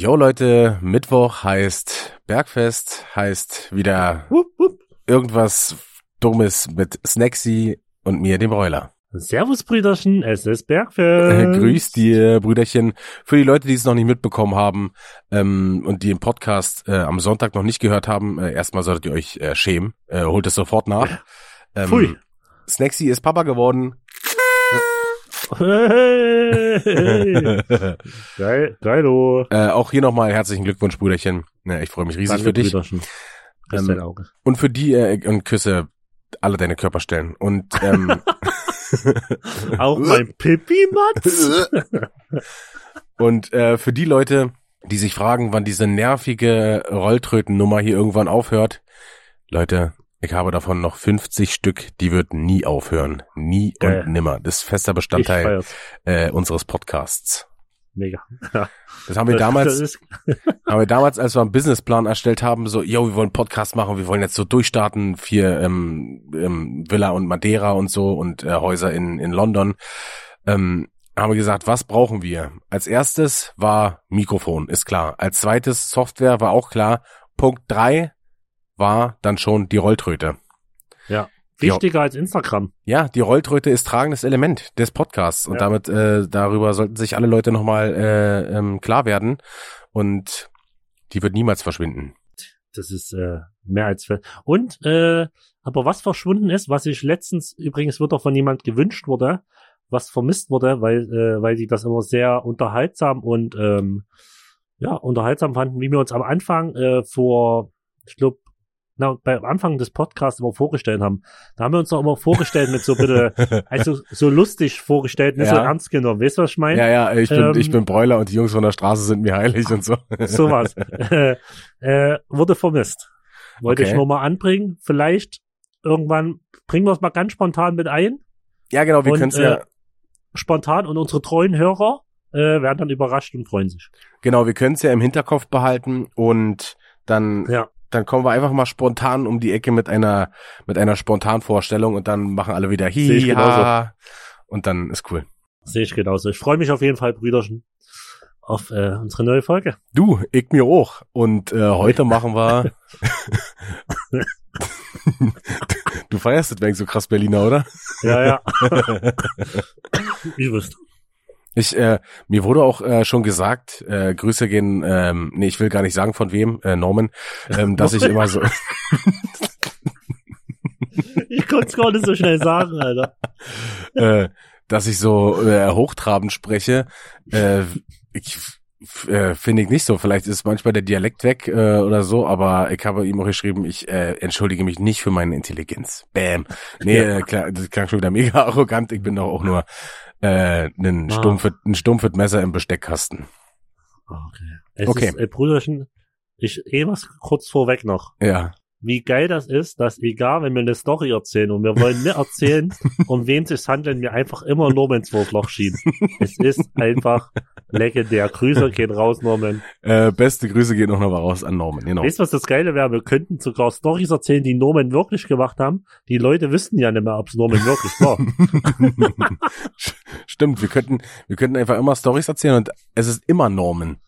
Jo Leute, Mittwoch heißt Bergfest, heißt wieder irgendwas Dummes mit Snacksy und mir, dem Broiler. Servus Brüderchen, es ist Bergfest. Grüß dir, Brüderchen. Für die Leute, die es noch nicht mitbekommen haben ähm, und die den Podcast äh, am Sonntag noch nicht gehört haben, äh, erstmal solltet ihr euch äh, schämen. Äh, holt es sofort nach. Ähm, Pfui. Snacksy ist Papa geworden. Hey. Geil, geilo. Äh, auch hier nochmal herzlichen Glückwunsch, Brüderchen. Ja, ich freue mich riesig Danke, für dich. Ähm. Und für die äh, und küsse alle deine Körperstellen. Und ähm, Auch mein Pipi-Matz. Und äh, für die Leute, die sich fragen, wann diese nervige Rolltrötennummer hier irgendwann aufhört, Leute, ich habe davon noch 50 Stück, die wird nie aufhören. Nie Geil. und nimmer. Das ist fester Bestandteil äh, unseres Podcasts. Mega. Das haben wir damals, haben wir damals, als wir einen Businessplan erstellt haben, so, yo, wir wollen Podcast machen, wir wollen jetzt so durchstarten, vier ähm, ähm, Villa und Madeira und so und äh, Häuser in, in London. Ähm, haben wir gesagt, was brauchen wir? Als erstes war Mikrofon, ist klar. Als zweites Software war auch klar. Punkt drei war dann schon die Rolltröte. ja. Wichtiger als Instagram. Ja, die Rolltröte ist tragendes Element des Podcasts und Ja. damit äh, darüber sollten sich alle Leute nochmal äh, ähm, klar werden und die wird niemals verschwinden. Das ist äh, mehr als und äh, aber was verschwunden ist, was ich letztens übrigens wird auch von jemand gewünscht wurde, was vermisst wurde, weil äh, weil die das immer sehr unterhaltsam und ähm, ja unterhaltsam fanden, wie wir uns am Anfang äh, vor ich glaube na, beim Anfang des Podcasts immer vorgestellt haben. Da haben wir uns doch immer vorgestellt mit so bitte, also so lustig vorgestellt, nicht so Ja. ernst genommen. Weißt du, was ich meine? Ja, ja, ich bin, Ähm, ich bin Bräuler und die Jungs von der Straße sind mir heilig und so. sowas. äh, äh, wurde vermisst. Wollte Okay. ich nur mal anbringen. Vielleicht irgendwann bringen wir es mal ganz spontan mit ein. Ja, genau, wir können es äh, ja, Spontan und unsere treuen Hörer äh, werden dann überrascht und freuen sich. genau, wir können es ja im Hinterkopf behalten und dann, Ja. Dann kommen wir einfach mal spontan um die Ecke mit einer, mit einer Spontanvorstellung und dann machen alle wieder ich hi, ha, und dann ist cool. Sehe ich genauso. Ich freue mich auf jeden Fall, Brüderchen, auf äh, unsere neue Folge. Du, ich mir auch. Und äh, heute machen wir. du feierst das wegen so krass Berliner, oder? Ja, ja. Wie wisst. Ich, äh, mir wurde auch äh, schon gesagt, äh, Grüße gehen, ähm, nee, ich will gar nicht sagen von wem, äh, Norman, ähm, dass ich immer so, Ich konnte es gar nicht so schnell sagen, Alter. äh, dass ich so äh, hochtrabend spreche. Äh, ich äh, finde ich nicht so. Vielleicht ist manchmal der Dialekt weg äh, oder so, aber ich habe ihm auch geschrieben, ich äh, entschuldige mich nicht für meine Intelligenz. Bam. Nee, äh, klar, das klang schon wieder mega arrogant. Ich bin doch auch nur äh, ein, Ah. stumpfes, ein stumpfes Messer im Besteckkasten. Okay. Es Okay. Ist, äh, Brüderchen, ich eh was kurz vorweg noch. Ja. Wie geil das ist, dass egal, wenn wir eine Story erzählen und wir wollen nicht erzählen, um wen es sich handelt, wir einfach immer Norman ins Wurfloch schieben. Es ist einfach legendär. Grüße gehen raus, Norman. Äh, beste Grüße gehen auch noch mal raus an Norman. Genau. Weißt du, was das Geile wäre? Wir könnten sogar Stories erzählen, die Norman wirklich gemacht haben. Die Leute wüssten ja nicht mehr, ob es Norman wirklich war. Stimmt, wir könnten, wir könnten einfach immer Stories erzählen und es ist immer Norman.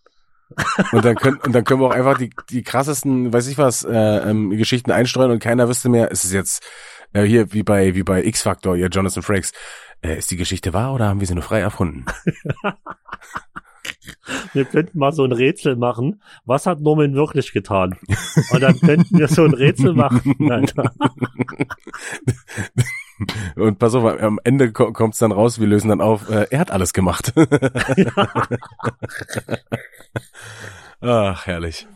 Und dann können, und dann können wir auch einfach die, die krassesten, weiß ich was, äh, ähm, Geschichten einstreuen und keiner wüsste mehr, ist es jetzt äh, hier wie bei wie bei X Factor, ja Jonathan Frakes, äh, ist die Geschichte wahr oder haben wir sie nur frei erfunden? Wir könnten mal so ein Rätsel machen. Was hat Norman wirklich getan? Und dann könnten wir so ein Rätsel machen. Alter. Und pass auf, am Ende ko kommt's dann raus, wir lösen dann auf, äh, er hat alles gemacht. Ach, herrlich.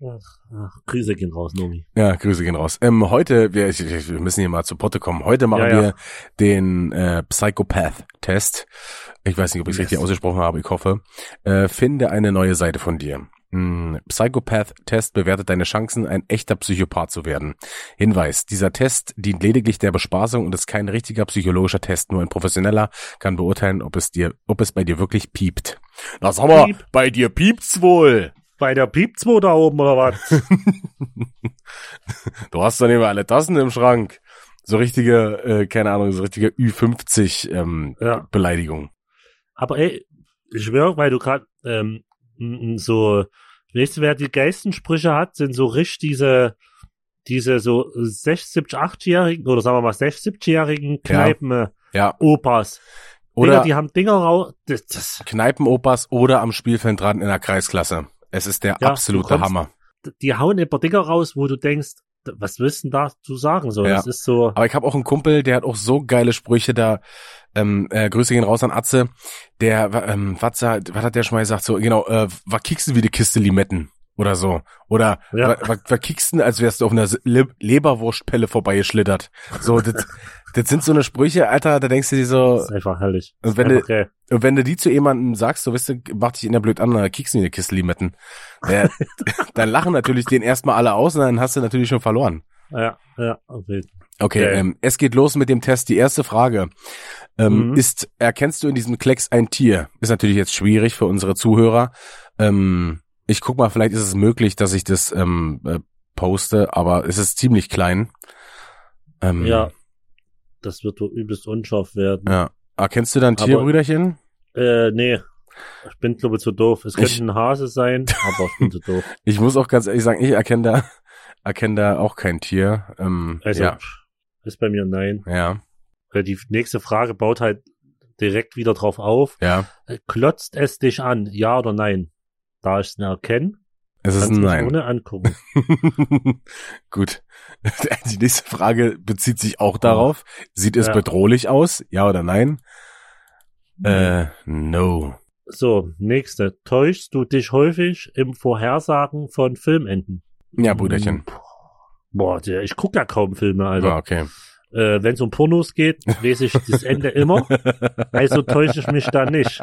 Ach, Grüße gehen raus, Nomi. Ja, Grüße gehen raus. Ähm, heute, wir, ich, ich, wir müssen hier mal zu Potte kommen. Heute machen Ja, ja. wir den äh, Psychopath-Test. Ich weiß nicht, ob ich es richtig ausgesprochen habe, ich hoffe. Äh, finde eine neue Seite von dir. Hm, Psychopath-Test bewertet deine Chancen, ein echter Psychopath zu werden. Hinweis, dieser Test dient lediglich der Bespaßung und ist kein richtiger psychologischer Test. Nur ein Professioneller kann beurteilen, ob es dir, ob es bei dir wirklich piept. Na sag mal, Piep. bei dir piept's wohl. Bei der Piepzwo da oben oder was? Du hast nicht mehr alle Tassen im Schrank. So richtige, äh, keine Ahnung, so richtige Ü50 ähm, Ja. Beleidigung. Aber ey, ich schwör, weil du gerade ähm, so, weißt du, wer die geilsten Sprüche hat, sind so richtig diese, diese so 60, 8-jährigen oder sagen wir mal 60, 70-jährigen Kneipen Ja. Opas. Oder Digga, die haben Dinger raus. Das, das, Kneipenopas oder am Spielfeld dran in der Kreisklasse. Es ist der Ja, absolute kommst- Hammer. die hauen immer Dinger raus, wo du denkst, was willst du denn da zu sagen? So, Ja. das ist so. Aber ich habe auch einen Kumpel, der hat auch so geile Sprüche da. Ähm, äh, Grüße gehen raus an Atze. Der, ähm, was, was hat der schon mal gesagt? So, genau, äh, was kickst du wie die Kiste Limetten? Oder so. Oder Ja. wa- wa- was kickst du, als wärst du auf einer Le Leberwurstpelle vorbeigeschlittert. So, das, das sind so eine Sprüche, Alter, da denkst du dir so, Das ist einfach herrlich. Und wenn einfach geil. Und wenn du die zu jemandem sagst, so weißt du, mach dich in der blöd an, dann kickst du in die Kiste Limetten. Der, dann lachen natürlich den erstmal alle aus und dann hast du natürlich schon verloren. Ja, ja, okay. Okay, Okay. ähm, es geht los mit dem Test. Die erste Frage ähm, Mhm. ist, erkennst du in diesem Klecks ein Tier? Ist natürlich jetzt schwierig für unsere Zuhörer. Ähm, ich guck mal, vielleicht ist es möglich, dass ich das ähm, äh, poste, aber es ist ziemlich klein. Ähm, Ja. Das wird wohl übelst unscharf werden. ja. Erkennst du da ein Tier, Aber- Brüderchen? Äh, nee. Ich bin, glaube ich, zu doof. Es könnte Ich- ein Hase sein, aber ich bin zu doof. Ich muss auch ganz ehrlich sagen, ich erkenne da, erkenne da auch kein Tier. Ähm, Also, ja, ist bei mir nein. ja, Äh, Die nächste Frage baut halt direkt wieder drauf auf. ja. Äh, Klotzt es dich an, ja oder nein? Da ich es erkenne, Es ist ein Nein. ohne angucken. Gut. Die nächste Frage bezieht sich auch darauf. Sieht es Ja. bedrohlich aus? Ja oder nein? Äh, no. So, nächste. Täuschst du dich häufig im Vorhersagen von Filmenden? Ja, Brüderchen. Boah, der, ich gucke ja kaum Filme, Alter. Ah, okay. Äh, Wenn es um Pornos geht, lese ich das Ende immer. Also täusche ich mich da nicht.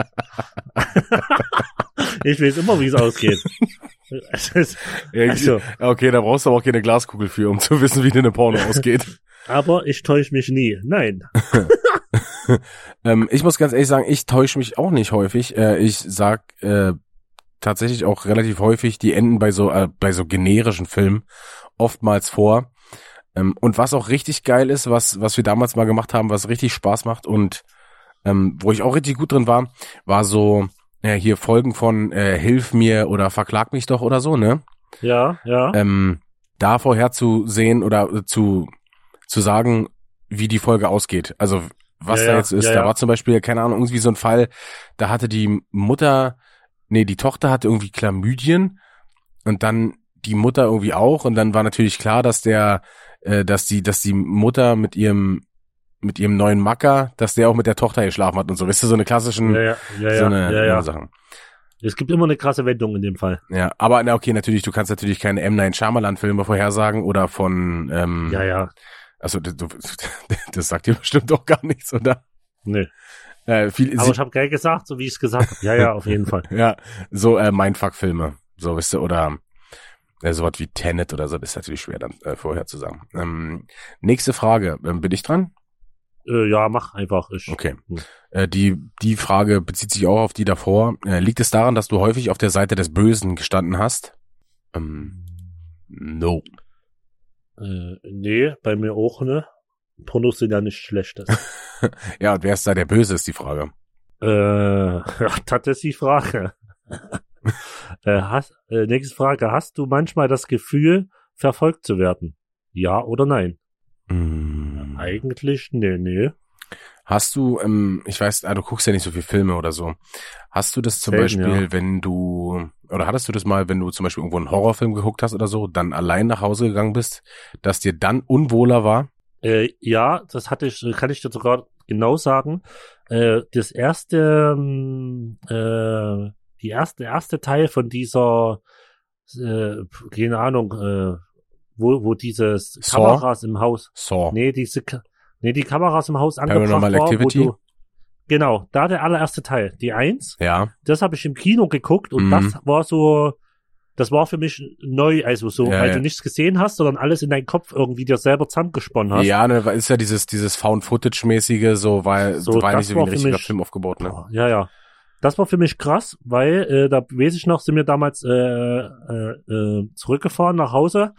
ich weiß immer, wie es ausgeht. Ja, also, okay, da brauchst du aber auch keine Glaskugel für, um zu wissen, wie denn eine Porno ausgeht. aber ich täusche mich nie. Nein. ähm, ich muss ganz ehrlich sagen, ich täusche mich auch nicht häufig. Äh, ich sag äh, tatsächlich auch relativ häufig die Enden bei so äh, bei so generischen Filmen oftmals vor. Ähm, und was auch richtig geil ist, was was wir damals mal gemacht haben, was richtig Spaß macht und ähm, wo ich auch richtig gut drin war, war so äh, hier Folgen von äh, Hilf mir oder Verklag mich doch oder so, ne? Ja, ja. ähm, da vorherzusehen oder äh, zu, zu sagen, wie die Folge ausgeht. Also was Ja, da ja, jetzt ist. ja, da ja. war zum Beispiel, keine Ahnung, irgendwie so ein Fall, da hatte die Mutter, nee, die Tochter hatte irgendwie Chlamydien und dann die Mutter irgendwie auch und dann war natürlich klar, dass der, äh, dass die, dass die Mutter mit ihrem mit ihrem neuen Macker, dass der auch mit der Tochter geschlafen hat und so. Weißt du, so eine klassischen, ja, ja, ja, so eine, ja, ja. Sachen. Es gibt immer eine krasse Wendung in dem Fall. Ja, aber na okay, natürlich, du kannst natürlich keine M. Night Shyamalan Filme vorhersagen oder von, ähm, Ja, ja. also du, du- das sagt dir bestimmt auch gar nichts, oder? Nee. Äh, viel, Aber ich habe geil gesagt, so wie ich es gesagt habe. Ja, ja, auf jeden Fall. ja, so äh, Mindfuck-Filme, so weißt du, oder äh, sowas wie Tenet oder so, das ist natürlich schwer dann äh, vorher zu sagen. Ähm, nächste Frage, ähm, bin ich dran? Äh, ja, mach einfach. Ich, Okay. Äh, die, die Frage bezieht sich auch auf die davor. Äh, liegt es daran, dass du häufig auf der Seite des Bösen gestanden hast? Ähm, no. Äh, nee, bei mir auch, ne? Pornos sind ja nicht schlechtes. Ja, und wer ist da der Böse, ist die Frage. äh, ja, das ist die Frage. äh, hast, äh, nächste Frage. Hast du manchmal das Gefühl, verfolgt zu werden? Ja oder nein? Mm. Eigentlich, nee, nee. Hast du, ähm, ich weiß, ah, du guckst ja nicht so viel Filme oder so. Hast du das zum Selten, Beispiel, ja. wenn du, oder hattest du das mal, wenn du zum Beispiel irgendwo einen Horrorfilm geguckt hast oder so, dann allein nach Hause gegangen bist, dass dir dann unwohler war? Äh, ja, das hatte ich, kann ich dir sogar genau sagen. Äh, das erste, ähm, äh, die erste, erste Teil von dieser, äh, keine Ahnung, äh, wo, wo dieses Saw? Kameras im Haus, Saw. nee, diese, nee, die Kameras im Haus angebracht Paranormal war, Activity? wo du, genau, da der allererste Teil, die eins, Ja. das habe ich im Kino geguckt und Mhm. das war so, das war für mich neu, also so, Ja, weil ja. du nichts gesehen hast, sondern alles in deinem Kopf irgendwie dir selber zusammengesponnen hast. Ja, ne, weil ist ja dieses, dieses Found-Footage-mäßige, so, weil, So, war das nicht so wie ein richtiger mich- Film aufgebaut, ne? Ja, ja. Das war für mich krass, weil äh, da weiß ich noch, sind wir damals äh, äh, äh, zurückgefahren nach Hause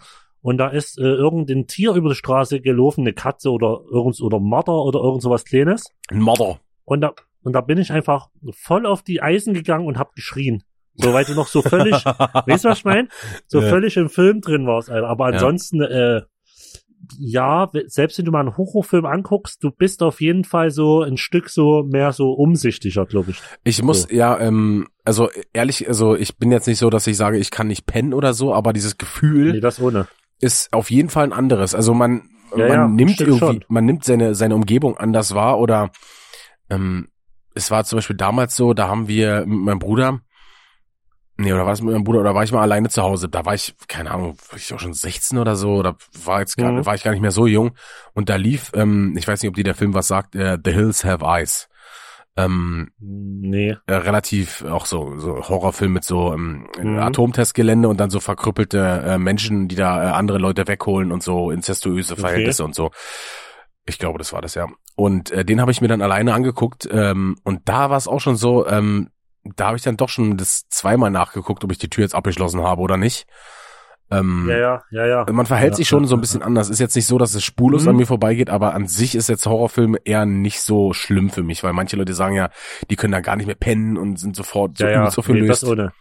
und da ist äh, irgendein Tier über die Straße gelaufen, eine Katze oder irgend oder Marder oder irgend sowas Kleines. Ein Mörder. Und da und da bin ich einfach voll auf die Eisen gegangen und hab geschrien. So, weil du noch so völlig, weißt du, was ich meine? So Ja. völlig im Film drin warst, Alter. Aber Ja. ansonsten, äh, ja, selbst wenn du mal einen Horrorfilm anguckst, du bist auf jeden Fall so ein Stück so mehr so umsichtiger, glaube ich. Ich muss, So. ja, ähm, also ehrlich, also ich bin jetzt nicht so, dass ich sage, ich kann nicht pennen oder so, aber dieses Gefühl Nee, das ohne. Ist auf jeden Fall ein anderes. Also man, Ja, man ja, nimmt irgendwie, schon. man nimmt seine, seine Umgebung anders wahr oder ähm, es war zum Beispiel damals so, da haben wir mit meinem Bruder, nee, oder war es mit meinem Bruder, oder war ich mal alleine zu Hause? Da war ich, keine Ahnung, war ich auch schon 16 oder so, oder war jetzt gar, Mhm. war ich gar nicht mehr so jung. Und da lief, ähm, ich weiß nicht, ob dir der Film was sagt, äh, The Hills Have Eyes. Ähm, Nee. äh, relativ auch so, so Horrorfilm mit so ähm, Mhm. Atomtestgelände und dann so verkrüppelte äh, Menschen, die da äh, andere Leute wegholen und so inzestuöse Okay. Verhältnisse und so. Ich glaube, das war das ja. Und äh, den habe ich mir dann alleine angeguckt ähm, und da war es auch schon so, ähm, da habe ich dann doch schon das zweimal nachgeguckt, ob ich die Tür jetzt abgeschlossen habe oder nicht. Ähm, Ja, ja, ja, ja. man verhält Ja, sich schon ja, so ein bisschen anders. Ist jetzt nicht so, dass es spurlos Mhm. an mir vorbeigeht, aber an sich ist jetzt Horrorfilm eher nicht so schlimm für mich, weil manche Leute sagen ja, die können da gar nicht mehr pennen und sind sofort so ja, ja. übelst Nee, ohne.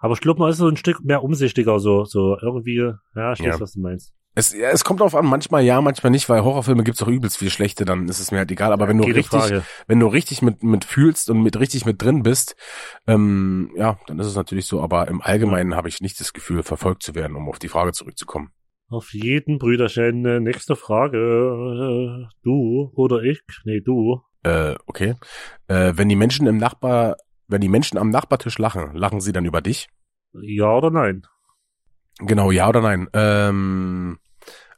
Aber ich glaube, man ist so ein Stück mehr umsichtiger, so, so irgendwie, ja, ich weiß, Ja. was du meinst. Es, ja, es kommt drauf an, manchmal ja, manchmal nicht, weil Horrorfilme gibt's auch übelst viel schlechte, dann ist es mir halt egal. Aber wenn du richtig, Frage. wenn du richtig mit, mit fühlst und mit richtig mit drin bist, ähm, ja, dann ist es natürlich so. Aber im Allgemeinen habe ich nicht das Gefühl, verfolgt zu werden, um auf die Frage zurückzukommen. Auf jeden Brüderchen, äh, nächste Frage. Äh, Du oder ich? Nee, du. Äh, okay. Äh, wenn die Menschen im Nachbar, wenn die Menschen am Nachbartisch lachen, lachen sie dann über dich? Ja oder nein? Genau, ja oder nein? Ähm,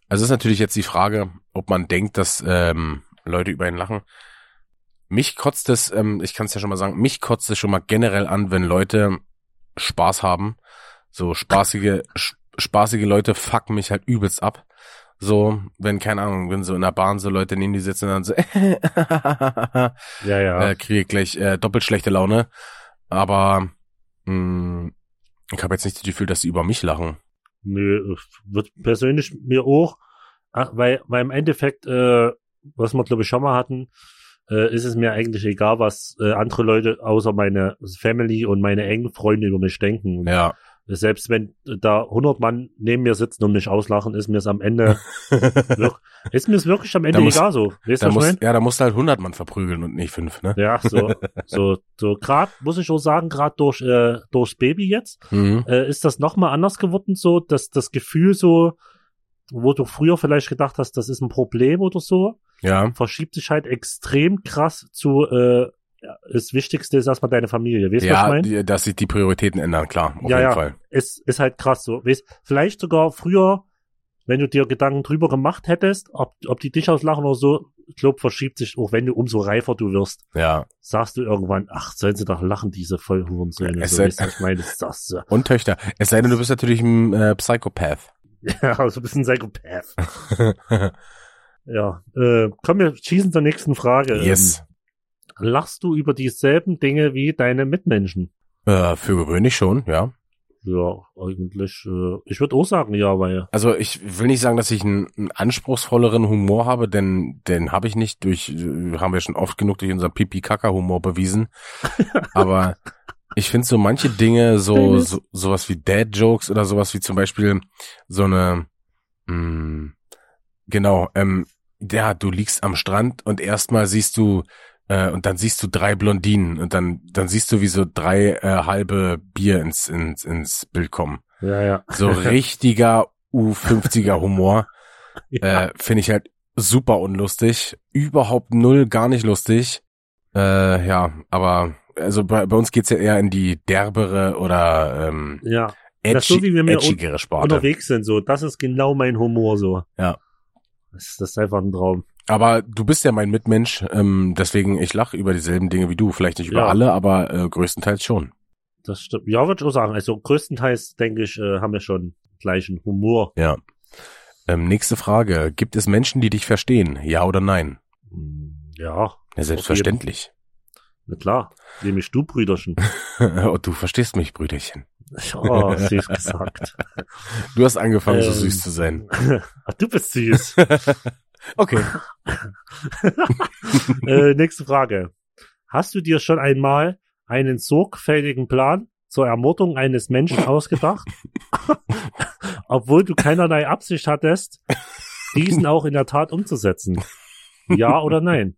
also ist natürlich jetzt die Frage, ob man denkt, dass ähm, Leute über ihn lachen. Mich kotzt es, ähm, ich kann es ja schon mal sagen, mich kotzt es schon mal generell an, wenn Leute Spaß haben. So spaßige, sp- spaßige Leute fucken mich halt übelst ab. So, wenn, keine Ahnung, wenn so in der Bahn so Leute neben die sitzen und dann so, Ja, ja. äh, kriege ich gleich äh, doppelt schlechte Laune. Aber mh, ich habe jetzt nicht das Gefühl, dass sie über mich lachen. Nö, wird persönlich mir auch, weil, weil im Endeffekt, äh, was wir glaube ich schon mal hatten, äh, ist es mir eigentlich egal, was äh, andere Leute außer meine Family und meine engen Freunde über mich denken. Ja. Selbst wenn da 100 Mann neben mir sitzen und mich auslachen, ist mir es am Ende, ist mir es wirklich am Ende muss- egal so. Weißt du, Da muss, ja, da musst du halt 100 Mann verprügeln und nicht fünf, ne? Ja, so, so, so gerade, muss ich auch sagen, gerade durch, äh, durchs Baby jetzt, Mhm. äh, ist das nochmal anders geworden, so, dass das Gefühl so, wo du früher vielleicht gedacht hast, das ist ein Problem oder so, Ja. verschiebt sich halt extrem krass zu, äh, das Wichtigste ist erstmal deine Familie. Weißt du, was ich Ja, meine? die, dass sich die Prioritäten ändern, klar, auf Ja, jeden ja. Fall. Es ist halt krass so. Weißt, vielleicht sogar früher, wenn du dir Gedanken drüber gemacht hättest, ob, ob die dich auslachen oder so, ich glaube, verschiebt sich, auch wenn du umso reifer du wirst, Ja. sagst du irgendwann, ach, sollen sie doch lachen, diese Vollhurensöhne. Es So, sei- weißt du, was ich meine, das sagst du. Und Töchter. Es sei denn, du bist natürlich ein äh, Psychopath. Ja, so ein bisschen Psychopath. Ja, äh, kommen wir, schießen zur nächsten Frage. yes. Ähm, lachst du über dieselben Dinge wie deine Mitmenschen? Äh, für gewöhnlich schon, ja. Ja, eigentlich, äh, ich würde auch sagen, ja, weil, Also ich will nicht sagen, dass ich einen, einen anspruchsvolleren Humor habe, denn den habe ich nicht durch, äh, haben wir schon oft genug durch unseren Pipi-Kaka-Humor bewiesen. Aber ich finde so manche Dinge, so, so sowas wie Dad-Jokes oder sowas wie zum Beispiel so eine, mh, genau, ähm, ja, du liegst am Strand und erstmal siehst du äh, und dann siehst du drei Blondinen und dann dann siehst du wie so drei äh, halbe Bier ins ins ins Bild kommen. ja, ja. So richtiger U50er Humor. ja. Äh, Finde ich halt super unlustig. Überhaupt null, gar nicht lustig. Äh, ja, aber also bei, bei uns geht's ja eher in die derbere oder ähm, ja. Das ist so, edgy, wie wir mir edgigere Sparte. unterwegs sind, so. Das ist genau mein Humor, so. Ja. Das, das ist einfach ein Traum. Aber du bist ja mein Mitmensch, ähm, deswegen ich lache über dieselben Dinge wie du. Vielleicht nicht über Ja. alle, aber äh, größtenteils schon. Das stimmt. Ja, würde ich auch sagen. Also größtenteils, denke ich, äh, haben wir schon gleichen Humor. Ja. Ähm, nächste Frage. Gibt es Menschen, die dich verstehen? Ja oder nein? Hm, Ja, Ja, selbstverständlich. na klar. Nämlich du, Brüderchen. Und du verstehst mich, Brüderchen. Oh, süß gesagt. Du hast angefangen, so Ähm. süß zu sein. Ach, du bist süß. Okay. äh, nächste Frage. Hast du dir schon einmal einen sorgfältigen Plan zur Ermordung eines Menschen ausgedacht, obwohl du keinerlei Absicht hattest, diesen auch in der Tat umzusetzen. Ja oder nein?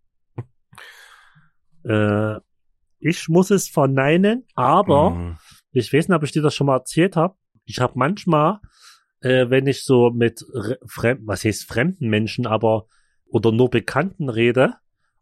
Äh, ich muss es verneinen, aber Mhm. ich weiß nicht, ob ich dir das schon mal erzählt habe. Ich habe manchmal, äh, wenn ich so mit re- fremden, was heißt fremden Menschen, aber oder nur Bekannten rede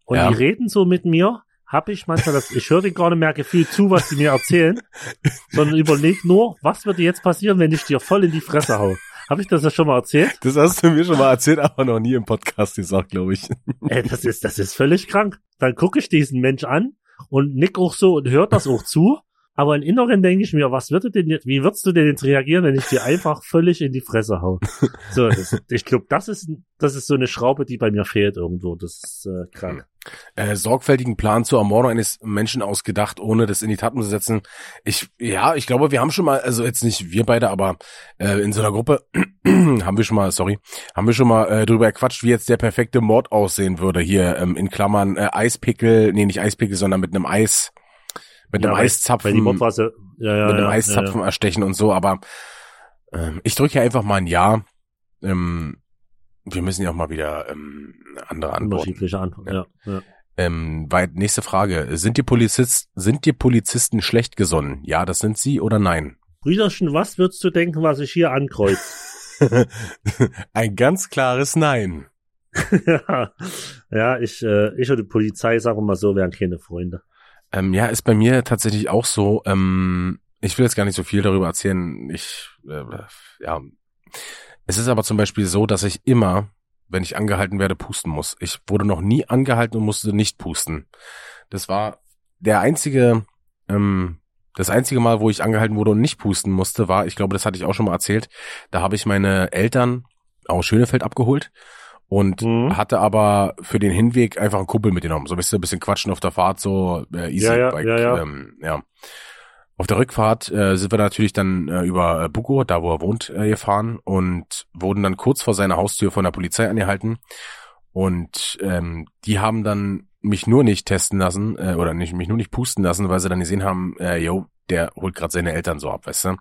und Ja. die reden so mit mir, habe ich manchmal das, ich höre dir gar nicht mehr gefühlt zu, was die mir erzählen, sondern überleg nur, was würde jetzt passieren, wenn ich dir voll in die Fresse hau. Habe ich das ja schon mal erzählt? Das hast du mir schon mal erzählt, aber noch nie im Podcast gesagt, glaube ich. Ey, das ist, das ist völlig krank. Dann gucke ich diesen Mensch an und nick auch so und hört das auch zu. Aber im Inneren denke ich mir, was würde denn jetzt, wie würdest du denn jetzt reagieren, wenn ich dir einfach völlig in die Fresse hau? So, das, ich glaube, das ist, das ist so eine Schraube, die bei mir fehlt irgendwo. Das ist äh, krank. Äh, sorgfältigen Plan zur Ermordung eines Menschen ausgedacht, ohne das in die Tat umzusetzen. Ich, ja, ich glaube, wir haben schon mal, also jetzt nicht wir beide, aber äh, in so einer Gruppe haben wir schon mal, sorry, haben wir schon mal äh, drüber gequatscht, wie jetzt der perfekte Mord aussehen würde. Hier ähm, in Klammern äh, Eispickel, nee, nicht Eispickel, sondern mit einem Eis, mit einem weil- Eiszapfen. Die ja, ja, mit einem ja, Eiszapfen erstechen und so, aber ähm, ich drücke ja einfach mal ein Ja. Ähm, wir müssen ja auch mal wieder ähm, andere ja, Antworten. unterschiedliche Antworten. Ja. Ja, Ähm, weit, nächste Frage. Sind die Polizist, sind die Polizisten schlecht gesonnen? Ja, das sind sie oder nein? Brüderchen, was würdest du denken, was ich hier ankreuze? Ein ganz klares Nein. ja, ja, ich, äh, ich und die Polizei, sagen wir mal so, wären keine Freunde. Ähm, ja, ist bei mir tatsächlich auch so. Ähm, ich will jetzt gar nicht so viel darüber erzählen. Ich, äh, ja. Es ist aber zum Beispiel so, dass ich immer, wenn ich angehalten werde, pusten muss. Ich wurde noch nie angehalten und musste nicht pusten. Das war der einzige, ähm, das einzige Mal, wo ich angehalten wurde und nicht pusten musste, war, ich glaube, das hatte ich auch schon mal erzählt, da habe ich meine Eltern aus Schönefeld abgeholt und Mhm. hatte aber für den Hinweg einfach einen Kumpel mitgenommen. So weißt du, ein bisschen quatschen auf der Fahrt, so äh, easy Ja, ja, Bike, ja, ja. Ähm, ja. Auf der Rückfahrt äh, sind wir natürlich dann äh, über äh, Buko, da wo er wohnt, äh, gefahren und wurden dann kurz vor seiner Haustür von der Polizei angehalten. Und ähm, die haben dann mich nur nicht testen lassen äh, oder nicht mich nur nicht pusten lassen, weil sie dann gesehen haben, äh, yo, der holt gerade seine Eltern so ab, weißt du.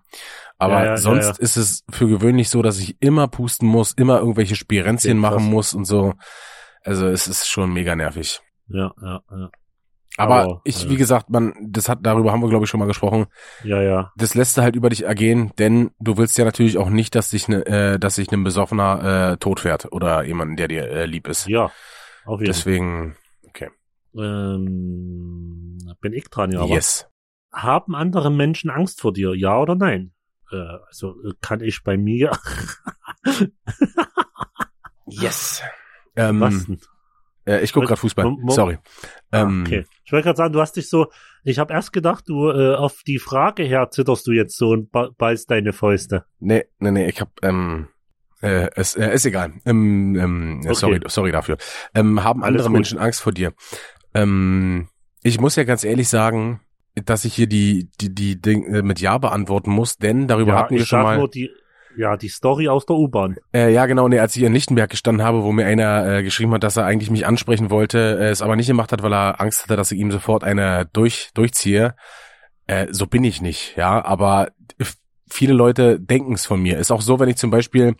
Aber Ja, ja, sonst ja. ist es für gewöhnlich so, dass ich immer pusten muss, immer irgendwelche krass. machen muss und so. Also es ist schon mega nervig. Ja, ja, ja. Aber, Aber, ich, wie gesagt, man, das hat, darüber haben wir, glaube ich, schon mal gesprochen. Ja, ja. Das lässt du halt über dich ergehen, denn du willst ja natürlich auch nicht, dass dich ne, äh, dass sich ein Besoffener äh, tot fährt oder jemanden, der dir äh, lieb ist. Ja. Auf jeden Fall. Deswegen, okay. Ähm, bin ich dran, ja. aber yes. Haben andere Menschen Angst vor dir? Ja oder nein? Äh, also äh, kann ich bei mir. Yes. Ähm, was denn? äh, ich gucke gerade Fußball. Mo- mo- Sorry. Ah, Ähm, okay. Ich wollte gerade sagen, du hast dich so. Ich habe erst gedacht, du äh, auf die Frage her zitterst du jetzt so und ba- beißt deine Fäuste. Nee, nee, nee, ich hab, ähm, äh, es äh, ist egal. Ähm, ähm, Okay. Sorry, sorry dafür. Ähm, haben Alles andere gut. Menschen Angst vor dir? Ähm, ich muss ja ganz ehrlich sagen, dass ich hier die die die Dinge mit Ja beantworten muss, denn darüber ja, hatten wir ich schon mal. nur die. Ja, die Story aus der U-Bahn. Äh, ja, genau, nee, als ich in Lichtenberg gestanden habe, wo mir einer äh, geschrieben hat, dass er eigentlich mich ansprechen wollte, äh, es aber nicht gemacht hat, weil er Angst hatte, dass ich ihm sofort eine durch durchziehe. Äh, so bin ich nicht, ja, aber viele Leute denken es von mir. Ist auch so, wenn ich zum Beispiel,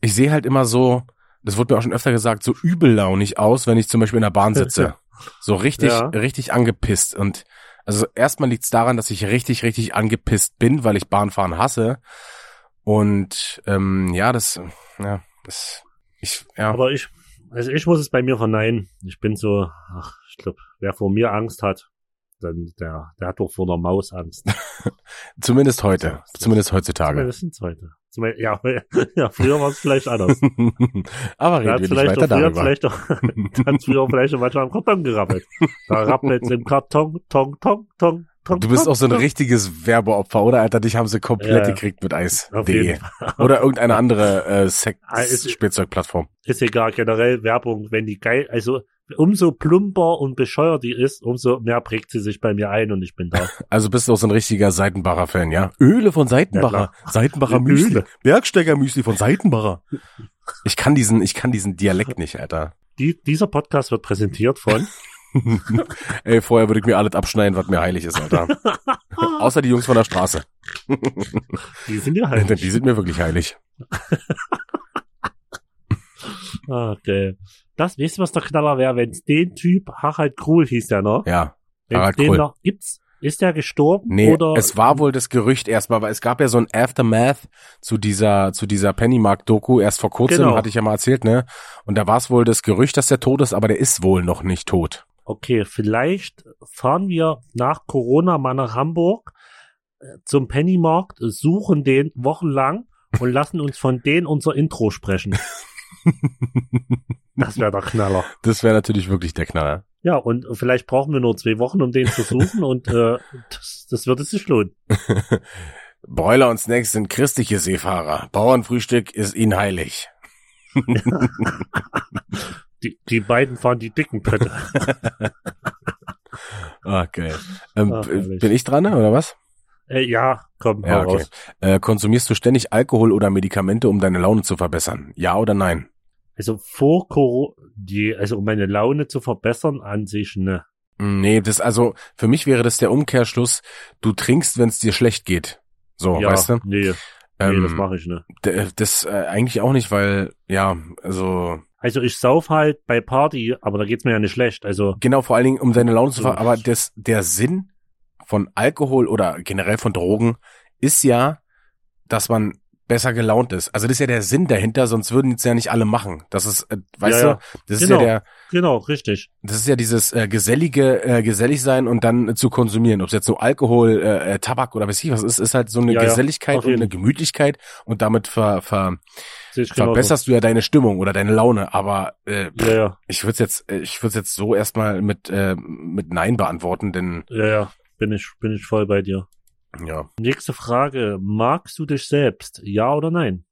ich sehe halt immer so, das wurde mir auch schon öfter gesagt, so übellaunig aus, wenn ich zum Beispiel in der Bahn sitze. So richtig, Ja. richtig angepisst. Und also erstmal liegt es daran, dass ich richtig, richtig angepisst bin, weil ich Bahnfahren hasse. Und ähm, ja, das, ja, das, ich, ja, Aber ich, also ich muss es bei mir verneinen. Ich bin so, ach, ich glaube, wer vor mir Angst hat, dann der, der hat doch vor der Maus Angst. zumindest heute, zumindest heutzutage. Das sind heute. Ja, ja, früher war es vielleicht anders. Aber Da reden wir nicht vielleicht weiter früher darüber. vielleicht auch, da hat früher vielleicht auch manchmal am Karton gerappelt. Da rappelt's im Karton, tong, tong, tong, tong. Du bist tong, auch so ein tong. richtiges Werbeopfer, oder Alter? Dich haben sie komplett Ja, gekriegt mit Eis.de. Oder irgendeine andere äh, Ah, ist- Sex-Spielzeugplattform. Ist egal, generell Werbung, wenn die geil, also umso plumper und bescheuert die ist, umso mehr prägt sie sich bei mir ein und ich bin da. Also bist du auch so ein richtiger Seitenbacher-Fan, ja? Öle von Seitenbacher. Ja, Seitenbacher. Müsli. Bergsteiger Müsli von Seitenbacher. Ich kann diesen, ich kann diesen Dialekt nicht, Alter. Die, dieser Podcast wird präsentiert von Ey, vorher würde ich mir alles abschneiden, was mir heilig ist, Alter. Außer die Jungs von der Straße. Die sind ja halt. Die sind mir wirklich heilig. Okay. Das, du, was der Knaller wäre, wenn es den Typ, Harald Krul hieß der noch, Ja. wenn Harald den Krul. noch gibt's, ist der gestorben Nee, oder es war wohl das Gerücht erstmal, weil es gab ja so ein Aftermath zu dieser, zu dieser Pennymark-Doku erst vor kurzem, Genau. hatte ich ja mal erzählt, ne? Und da war es wohl das Gerücht, dass der tot ist, aber der ist wohl noch nicht tot. okay, vielleicht fahren wir nach Corona mal nach Hamburg äh, zum Pennymarkt, suchen den wochenlang und lassen uns von denen unser Intro sprechen. Das wäre der Knaller. Das wäre natürlich wirklich der Knaller. Ja, und vielleicht brauchen wir nur zwei Wochen, um den zu suchen und äh, das, das würde sich lohnen. Broiler und Snacks sind christliche Seefahrer. Bauernfrühstück ist ihnen heilig. Die, die beiden fahren die dicken Pötte. Okay. Ähm, Ach, bin ich dran, oder was? Äh, ja, komm, Ja, okay. raus. Äh, konsumierst du ständig Alkohol oder Medikamente, um deine Laune zu verbessern? Ja oder nein? Also vor Corona, die, also um meine Laune zu verbessern, an sich, ne. Mm, Nee, das also für mich wäre das der Umkehrschluss. Du trinkst, wenn es dir schlecht geht. So, ja, weißt du? nee, nee, Ähm, das mache ich, ne. D- Das äh, eigentlich auch nicht, weil ja, also Also ich sauf halt bei Party, aber da geht's mir ja nicht schlecht. Also, genau vor allen Dingen um deine Laune zu ver aber das der Sinn von Alkohol oder generell von Drogen ist ja, dass man besser gelaunt ist. Also das ist ja der Sinn dahinter, sonst würden es ja nicht alle machen. Das ist, äh, weißt Ja, ja. du, das ist Genau. ja der, genau, richtig. das ist ja dieses äh, gesellige, äh, gesellig sein und dann äh, zu konsumieren. Ob es jetzt so Alkohol, äh, äh, Tabak oder was ich was ist, ist halt so eine Ja, ja, Geselligkeit auf und eine Gemütlichkeit und damit ver, ver, ich genauso. verbesserst du ja deine Stimmung oder deine Laune. Aber äh, Ja, ja, ich würde es jetzt, äh, ich würde jetzt so erstmal mit äh, mit Nein beantworten, denn ja, ja, bin ich, bin ich voll bei dir. ja, Nächste Frage. Magst du dich selbst? Ja oder nein?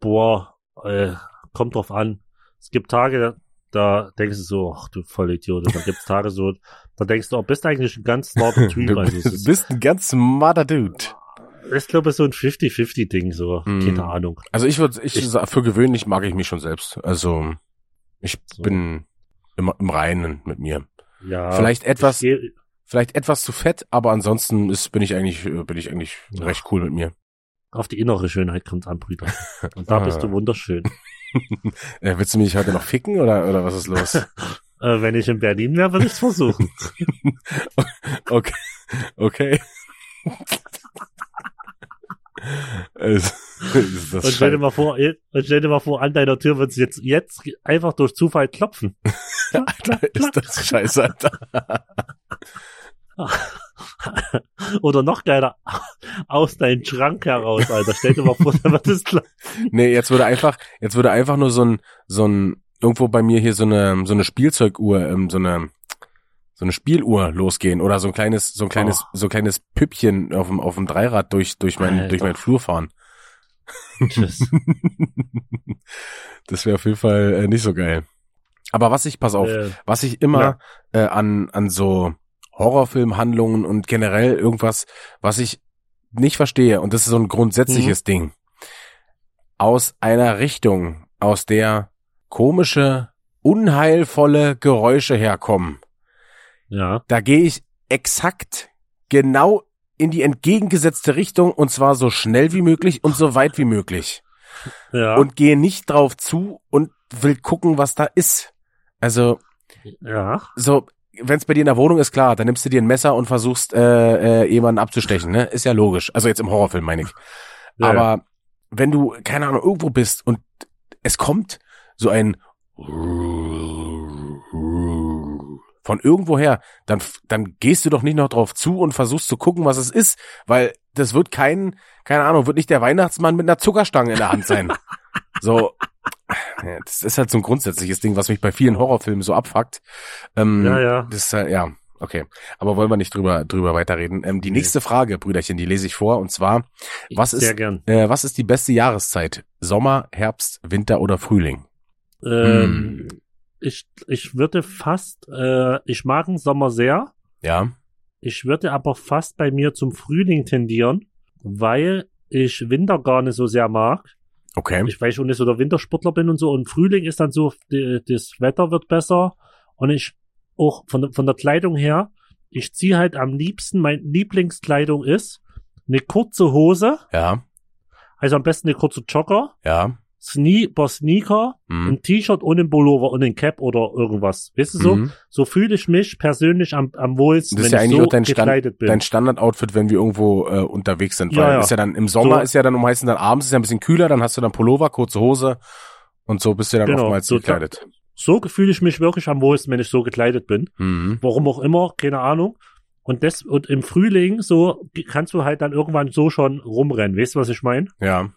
Boah, äh, kommt drauf an. Es gibt Tage, da denkst du so, ach du Vollidiot. Dann gibt's Tage so, da denkst du, oh, bist eigentlich ein ganz smarter Typ. du Also es bist, ist, bist ein ganz smarter Dude. ich glaube, es ist so ein 50-50-Ding, so. Mm. Keine Ahnung. Also ich würde, ich, Ich- für gewöhnlich mag ich mich schon selbst. Also ich So. bin immer im Reinen mit mir. Ja. Vielleicht etwas, Ich vielleicht etwas zu fett, aber ansonsten ist, bin ich eigentlich, äh, bin ich eigentlich Ja. recht cool mit mir. auf die innere Schönheit kommt's an, Brüder. Und da bist Ah. du wunderschön. Äh, willst du mich heute noch ficken oder, oder was ist los? Äh, wenn ich in Berlin wäre, würde ich's versuchen. Okay. Okay. Es- ist Und stell dir mal vor, und stell dir mal vor, an deiner Tür wird's jetzt, jetzt einfach durch Zufall klopfen. Alter, ist das scheiße, Alter. Oder noch geiler, aus deinem Schrank heraus, Alter. Stell dir mal vor, wird es klar. Nee, jetzt würde einfach, jetzt würde einfach nur so ein, so ein, irgendwo bei mir hier so eine, so eine Spielzeuguhr, ähm, so eine, so eine Spieluhr losgehen oder so ein kleines, so ein kleines, Oh. so ein kleines Püppchen auf dem, auf dem Dreirad durch, durch mein, Alter. durch meinen Flur fahren. Tschüss. das wäre auf jeden Fall äh, nicht so geil. Aber was ich, pass auf, Äh, was ich immer äh, an, an so Horrorfilmhandlungen und generell irgendwas, was ich nicht verstehe, und das ist so ein grundsätzliches Ding, aus einer Richtung, aus der komische, unheilvolle Geräusche herkommen, ja. da gehe ich exakt genau in die entgegengesetzte Richtung und zwar so schnell wie möglich und so weit wie möglich Ja. und gehe nicht drauf zu und will gucken, was da ist. Also ja. so, wenn es bei dir in der Wohnung ist, klar, dann nimmst du dir ein Messer und versuchst äh, äh, jemanden abzustechen, ne? Ist ja logisch. Also jetzt im Horrorfilm meine ich. Ja, Aber wenn du keine Ahnung irgendwo bist und es kommt so ein von irgendwoher, dann dann gehst du doch nicht noch drauf zu und versuchst zu gucken, was es ist, weil das wird kein keine Ahnung, wird nicht der Weihnachtsmann mit einer Zuckerstange in der Hand sein. so ja, das ist halt so ein grundsätzliches Ding, was mich bei vielen Horrorfilmen so abfuckt. Ähm, Ja, ja. Das ist halt, ja, okay. Aber wollen wir nicht drüber, drüber weiterreden. Ähm, die Nee. nächste Frage, Brüderchen, die lese ich vor. Und zwar, was ist, äh, was ist die beste Jahreszeit? Sommer, Herbst, Winter oder Frühling? Ähm, ich, ich würde fast, äh, ich mag den Sommer sehr. Ja, Ich würde aber fast bei mir zum Frühling tendieren, weil ich Winter gar nicht so sehr mag. Okay. Ich weiß schon nicht so der Wintersportler bin und so. Und Frühling ist dann so, die, das Wetter wird besser. Und ich auch von, der- von der Kleidung her, ich ziehe halt am liebsten, mein Lieblingskleidung ist eine kurze Hose, Ja, also am besten eine kurze Jogger, ja. Sne Sneaker, Mhm. ein T-Shirt und ein Pullover und ein Cap oder irgendwas. Weißt du so? Mhm. So fühle ich mich persönlich am, am wohlsten, Das ist wenn ja ich so dein, gekleidet bin. dein Standardoutfit, wenn wir irgendwo äh, unterwegs sind. Weil Ja, ja. ist ja dann im Sommer So. ist ja dann meistens dann abends ist ja ein bisschen kühler, dann hast du dann Pullover, kurze Hose und so bist du dann Genau, oftmals so gekleidet. so fühle ich mich wirklich am wohlsten, wenn ich so gekleidet bin. Mhm. Warum auch immer, keine Ahnung. Und das, und im Frühling, so, kannst du halt dann irgendwann so schon rumrennen. Weißt du, was ich meine? Ja.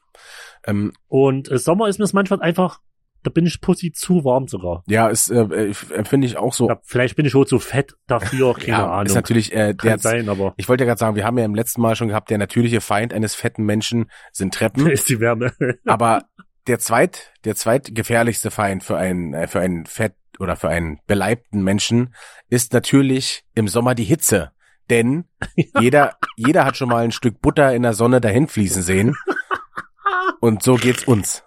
Ähm, Und äh, Sommer ist mir das manchmal einfach, da bin ich pussy zu warm sogar. ja, ist äh, ich- empfinde ich auch so. Da, vielleicht bin ich auch zu fett dafür, keine ja, Ahnung. ist natürlich äh, Kann der sein, aber Ich wollte ja gerade sagen, wir haben ja im letzten Mal schon gehabt, der natürliche Feind eines fetten Menschen sind Treppen. ist die Wärme. aber der zweit, der zweitgefährlichste Feind für einen, äh, für einen fett oder für einen beleibten Menschen ist natürlich im Sommer die Hitze. Denn jeder, jeder hat schon mal ein Stück Butter in der Sonne dahin fließen sehen. Und so geht's uns.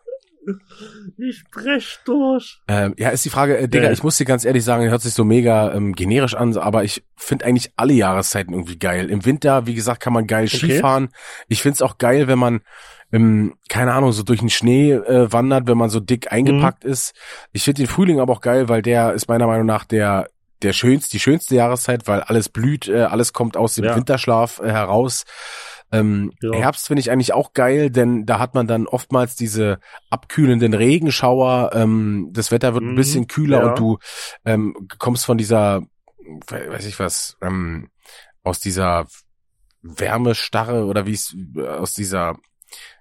ich brech durch. Ähm, ja, ist die Frage, äh, Digga, Ja. ich muss dir ganz ehrlich sagen, hört sich so mega ähm, generisch an, aber ich finde eigentlich alle Jahreszeiten irgendwie geil. Im Winter, wie gesagt, kann man geil Okay. Skifahren. Ich find's auch geil, wenn man, ähm, keine Ahnung, so durch den Schnee äh, wandert, wenn man so dick eingepackt Mhm. ist. Ich finde den Frühling aber auch geil, weil der ist meiner Meinung nach der der schönste, die schönste Jahreszeit, weil alles blüht, äh, alles kommt aus dem Ja. Winterschlaf äh, heraus. Ähm, Ja. Herbst finde ich eigentlich auch geil, denn da hat man dann oftmals diese abkühlenden Regenschauer. Ähm, das Wetter wird ein Mhm, bisschen kühler ja. und du ähm, kommst von dieser, we- weiß ich was, ähm, aus dieser Wärmestarre oder wie es äh, aus dieser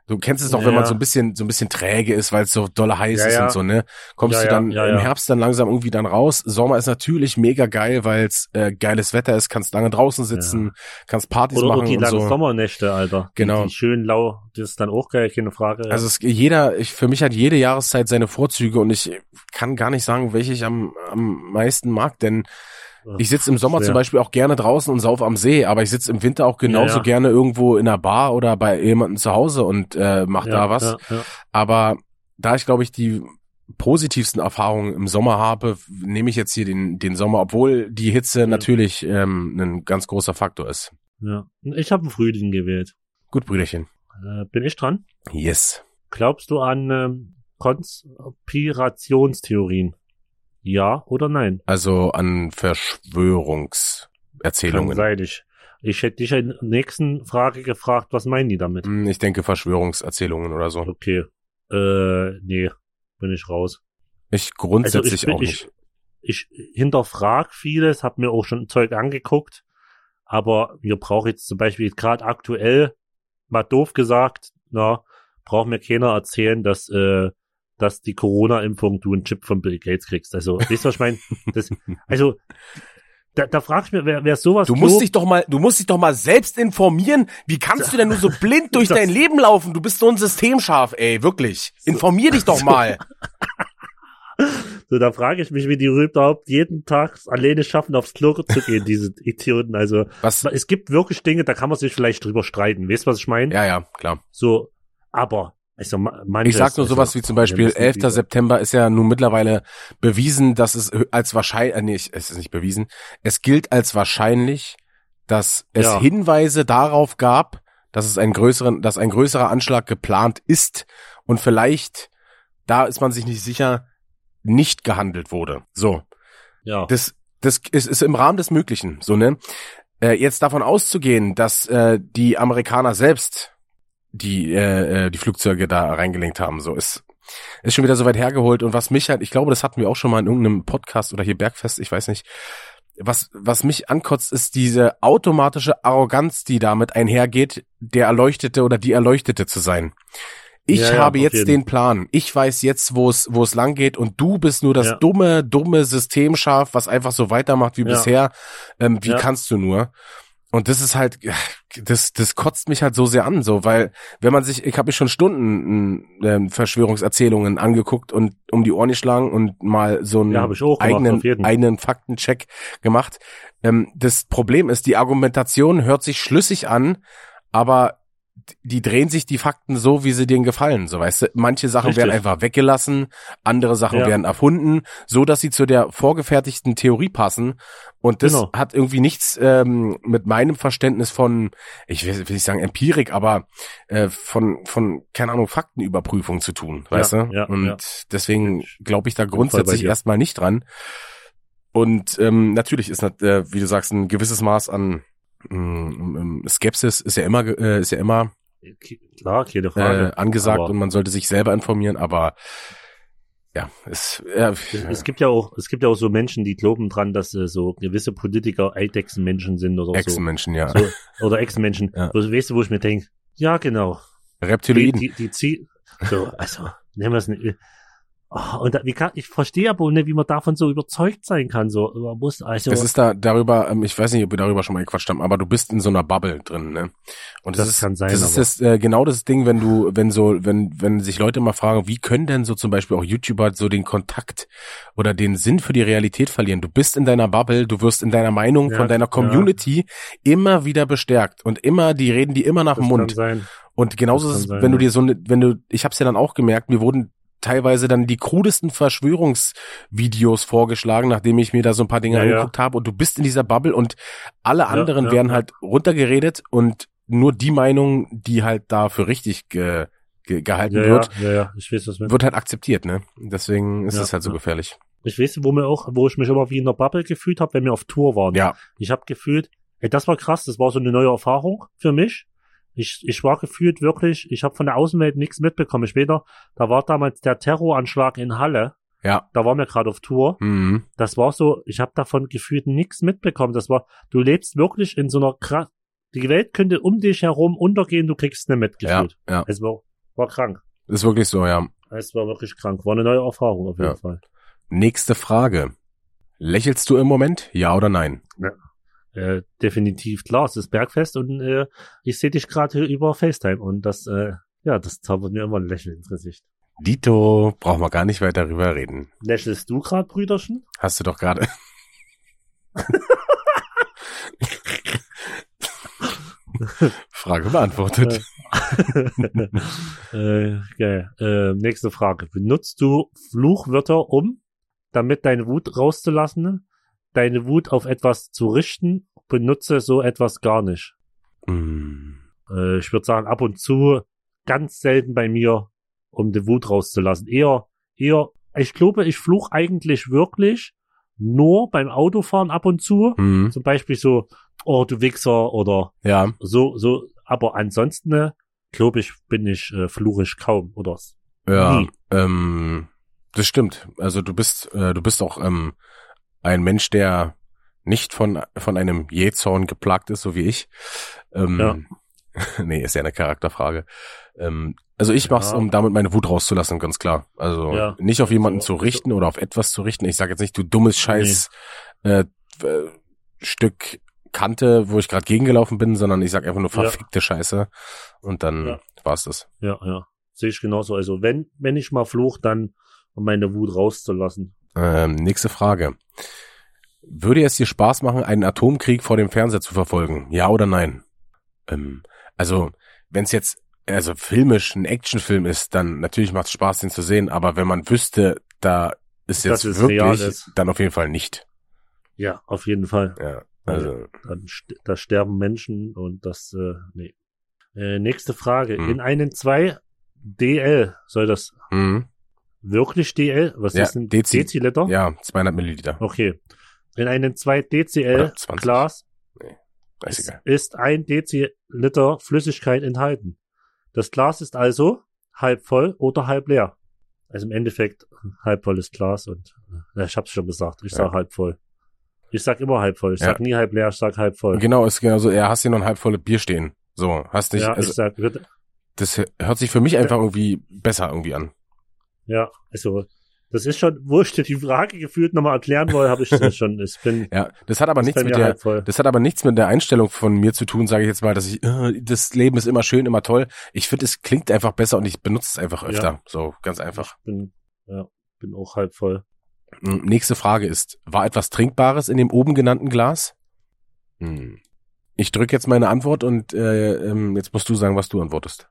Du kennst es doch, wenn man Ja. so ein bisschen so ein bisschen träge ist, weil es so dolle heiß Ja, ist ja. und so, ne? Kommst Ja, du ja, dann ja, im ja. Herbst dann langsam irgendwie dann raus. Sommer ist natürlich mega geil, weil es äh, geiles Wetter ist, kannst lange draußen sitzen, kannst Partys Oder machen die und langen so. Sommernächte, Alter. Genau. Die, die schön lau, das ist dann auch geil, keine Frage. Also es, jeder, ich, für mich hat jede Jahreszeit seine Vorzüge und ich kann gar nicht sagen, welche ich am, am meisten mag, denn ich sitze im Sommer schwer. zum Beispiel auch gerne draußen und sauf am See, aber ich sitze im Winter auch genauso Ja, ja. gerne irgendwo in einer Bar oder bei jemandem zu Hause und äh, mach ja, da was. Ja, ja. Aber da ich, glaube ich, die positivsten Erfahrungen im Sommer habe, nehme ich jetzt hier den, den Sommer, obwohl die Hitze Ja. natürlich ähm, ein ganz großer Faktor ist. ja. Ich habe einen Frühling gewählt. Gut, Brüderchen. Äh, bin ich dran? Yes. Glaubst du an ähm, Konspirationstheorien? Ja oder nein? Also an Kann Verschwörungserzählungen. sein. Ich, ich hätte dich in der nächsten Frage gefragt, was meinen die damit? Hm, Ich denke Verschwörungserzählungen oder so. Okay. Äh, nee, bin ich raus. Ich grundsätzlich Also bin- auch nicht. Ich hinterfrag vieles, hab mir auch schon Zeug angeguckt, aber wir brauchen jetzt zum Beispiel gerade aktuell, mal doof gesagt, na, braucht mir keiner erzählen, dass, äh, dass die Corona-Impfung du einen Chip von Bill Gates kriegst. Also, weißt du, was ich meine? Das, also, da, da frag ich mir, wer, wer sowas Du musst glaubt- dich doch mal, du musst dich doch mal selbst informieren. Wie kannst du denn nur so blind durch dein Leben laufen? Du bist so ein Systemschaf, ey, wirklich. Informier dich doch mal. So, da frage ich mich, wie die überhaupt jeden Tag alleine schaffen, aufs Klo zu gehen, diese Idioten. Also, Was? es gibt wirklich Dinge, da kann man sich vielleicht drüber streiten. Weißt du, was ich meine? Ja, ja, klar. So, aber, also, ma- manches, Ich sag nur also, sowas wie zum Beispiel wir müssen 11. wieder- September ist ja nun mittlerweile bewiesen, dass es als wahrscheinlich, äh, nee, es ist nicht bewiesen. Es gilt als wahrscheinlich, dass es Ja. Hinweise darauf gab, dass es einen größeren, dass ein größerer Anschlag geplant ist und vielleicht, da ist man sich nicht sicher, nicht gehandelt wurde. So. Ja, Das, das ist, ist im Rahmen des Möglichen, so, ne? Äh, jetzt davon auszugehen, dass äh, die Amerikaner selbst die, äh, äh, die Flugzeuge da reingelenkt haben, so ist, ist schon wieder so weit hergeholt. Und was mich halt, ich glaube, das hatten wir auch schon mal in irgendeinem Podcast oder hier Bergfest, ich weiß nicht. Was, was mich ankotzt, ist diese automatische Arroganz, die damit einhergeht, der Erleuchtete oder die Erleuchtete zu sein. Ich Ja, ja, habe auf jetzt jeden. den Plan. Ich weiß jetzt, wo es, wo es lang geht und du bist nur das Ja. dumme, dumme Systemschaf, was einfach so weitermacht wie Ja. bisher. Ähm, wie Ja. kannst du nur? Und das ist halt, das, das kotzt mich halt so sehr an, so, weil wenn man sich, ich habe mich schon Stunden ähm, Verschwörungserzählungen angeguckt und um die Ohren geschlagen und mal so einen Ja, gemacht, eigenen, eigenen Faktencheck gemacht. Ähm, das Problem ist, die Argumentation hört sich schlüssig an, aber die drehen sich die Fakten so, wie sie denen gefallen, so weißt du. Manche Sachen Richtig. werden einfach weggelassen, andere Sachen Ja. werden erfunden, so dass sie zu der vorgefertigten Theorie passen. Und das Genau. hat irgendwie nichts ähm, mit meinem Verständnis von, ich will, will nicht sagen Empirik, aber äh, von von keine Ahnung Faktenüberprüfung zu tun, weißt Ja, du. ja, Und ja. deswegen glaube ich da grundsätzlich erstmal nicht dran. Und ähm, natürlich ist, äh, wie du sagst, ein gewisses Maß an ähm, Skepsis ist ja immer äh, ist ja immer Klar, keine Frage. äh, angesagt Aber- und man sollte sich selber informieren, aber ja, es, ja, Es, gibt ja auch, es gibt ja auch so Menschen, die glauben dran, dass äh, so gewisse Politiker Eidechsenmenschen sind oder Echsenmenschen, ja. so. so. Oder Echsenmenschen. Ja. Weißt du, wo ich mir denke, ja, genau. Die, Reptiloiden. die, die zieh, so, also, nehmen wir es nicht. Oh, und da, wie kann, ich verstehe aber nicht, wie man davon so überzeugt sein kann, so, man muss, also, Es ist da darüber, ähm, ich weiß nicht, ob wir darüber schon mal gequatscht haben, aber du bist in so einer Bubble drin, ne? Und das, Das ist, kann sein, das ist aber- das, äh, genau das Ding, wenn du, wenn so, wenn, wenn sich Leute mal fragen, wie können denn so zum Beispiel auch YouTuber so den Kontakt oder den Sinn für die Realität verlieren? Du bist in deiner Bubble, du wirst in deiner Meinung Ja, von deiner ja. Community immer wieder bestärkt und immer, die reden die immer nach das dem kann Mund. sein. Und genauso ist es, kann wenn du ja. dir so, ne, wenn du, ich hab's ja dann auch gemerkt, mir wurden teilweise dann die krudesten Verschwörungsvideos vorgeschlagen, nachdem ich mir da so ein paar Dinge Ja, ja. angeguckt habe und du bist in dieser Bubble und alle anderen ja, werden ja. halt runtergeredet und nur die Meinung, die halt da für richtig ge, ge, gehalten Ja, wird, ja, ja, ja, weiß, wird halt akzeptiert, ne? Deswegen ist Ja, es halt so ja. gefährlich. Ich weiß, wo mir auch, wo ich mich immer wie in der Bubble gefühlt habe, wenn wir auf Tour waren. Ja, Ich habe gefühlt, ey, das war krass, das war so eine neue Erfahrung für mich. Ich, ich war gefühlt wirklich, ich habe von der Außenwelt nichts mitbekommen. Später, da war damals der Terroranschlag in Halle. ja. Da waren wir gerade auf Tour. Mhm. Das war so, ich habe davon gefühlt nichts mitbekommen. Das war, du lebst wirklich in so einer krass, die Welt könnte um dich herum untergehen, du kriegst nicht mit Ja, gefühlt. ja. Es war, war krank. Ist wirklich so, ja. Es war wirklich krank. War eine neue Erfahrung auf jeden Ja. Fall. Nächste Frage. Lächelst du im Moment? Ja oder nein? Äh, definitiv klar, es ist Bergfest und äh, ich sehe dich gerade über FaceTime und das, äh, ja, das zaubert mir immer ein Lächeln ins Gesicht. Dito, brauchen wir gar nicht weiter darüber reden. Lächelst du gerade, Brüderchen? Hast du doch gerade. Frage beantwortet. äh, geil. Äh, nächste Frage. Benutzt du Fluchwörter, um, damit deine Wut rauszulassen, deine Wut auf etwas zu richten? Benutze so etwas gar nicht. Hm. Äh, ich würde sagen, ab und zu, ganz selten bei mir, um die Wut rauszulassen. Eher, eher, ich glaube, ich fluch eigentlich wirklich nur beim Autofahren ab und zu. Hm. Zum Beispiel so, oh, du Wichser oder Ja, so, so, aber ansonsten, äh, glaube ich, bin ich äh, fluchisch kaum oder ja. Nie. Ähm, das stimmt. Also du bist, äh, du bist auch ähm, ein Mensch, der nicht von von einem Jähzorn geplagt ist, so wie ich. Ähm, nee, ist ja eine Charakterfrage. Ähm, also ich mach's, Ja. um damit meine Wut rauszulassen, ganz klar. Also Ja. nicht auf jemanden Also- zu richten oder auf etwas zu richten. Ich sage jetzt nicht, du dummes Scheiß äh, äh, Stück Kante, wo ich gerade gegengelaufen bin, sondern ich sag einfach nur Ja. verfickte Scheiße. Und dann Ja. war's das. Ja, ja. Sehe ich genauso. Also wenn, wenn ich mal fluch, dann um meine Wut rauszulassen. Ähm, nächste Frage. Würde es dir Spaß machen, einen Atomkrieg vor dem Fernseher zu verfolgen? Ja oder nein? Ähm, also, wenn es jetzt also filmisch ein Actionfilm ist, dann natürlich macht es Spaß, den zu sehen, aber wenn man wüsste, da ist jetzt real wirklich, ist. dann auf jeden Fall nicht. Ja, auf jeden Fall. Ja, also, Dann da sterben Menschen und das, äh, nee. Äh, nächste Frage. Hm. In einen 2 DL soll das mhm. Wirklich DL? Was Ja, ist ein Dezi. Deziliter? ja, 200 Milliliter. Okay. In einen 2 DCL Oder 20. Glas Ist ist, ist ein Deziliter Flüssigkeit enthalten. Das Glas ist also halb voll oder halb leer. Also im Endeffekt halb volles Glas und ja, ich hab's schon gesagt, ich Ja. sag halb voll. Ich sag immer halb voll. Ich Ja. sag nie halb leer, ich sag halb voll. Genau, ist genauso, ja, hast hier noch ein halb volle Bier stehen. So, hast nicht, ja, also, ich sag, das hört sich für mich einfach irgendwie besser irgendwie an. Ja, also das ist schon, wo ich dir die Frage gefühlt nochmal erklären wollte, habe ich das schon. Ich bin Ja, das hat aber nichts mit der, das hat aber nichts mit der Einstellung von mir zu tun, sage ich jetzt mal, dass ich, äh, das Leben ist immer schön, immer toll. Ich finde, es klingt einfach besser und ich benutze es einfach öfter. Ja. So, ganz einfach. Ich bin, ja, bin auch halb voll. Hm, Nächste Frage ist, war etwas Trinkbares in dem oben genannten Glas? Hm. ich drücke jetzt meine Antwort und äh, ähm, jetzt musst du sagen, was du antwortest.